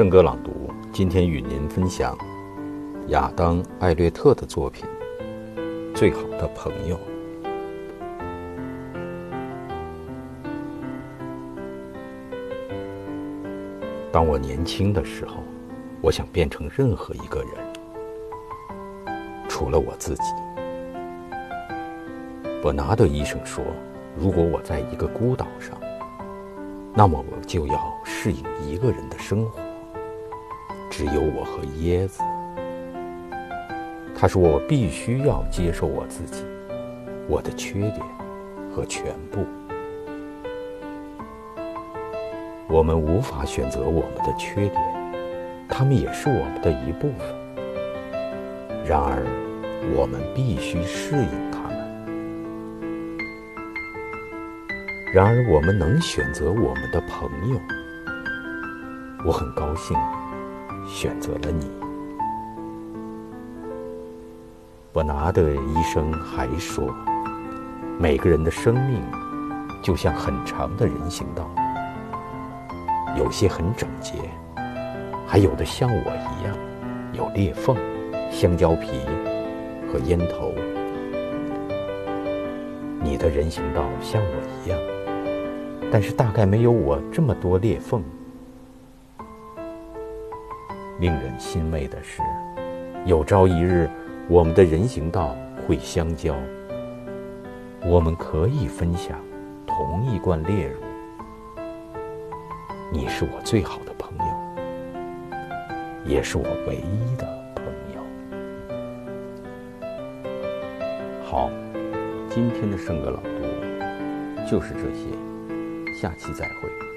圣歌朗读，今天与您分享亚当·艾略特的作品《最好的朋友》。当我年轻的时候，我想变成任何一个人，除了我自己。伯纳德医生说：“如果我在一个孤岛上，那么我就要适应一个人的生活，只有我和椰子。”他说：“我必须要接受我自己，我的缺点和全部。我们无法选择我们的缺点，他们也是我们的一部分。然而，我们必须适应他们。然而，我们能选择我们的朋友。我很高兴选择了你。”伯纳德医生还说：“每个人的生命就像很长的人行道，有些很整洁，还有的像我一样有裂缝、香蕉皮和烟头。你的人行道像我一样，但是大概没有我这么多裂缝。令人欣慰的是，有朝一日。”我们的人行道会相交，我们可以分享同一罐炼乳。你是我最好的朋友，也是我唯一的朋友。好，今天的圣歌朗读就是这些，下期再会。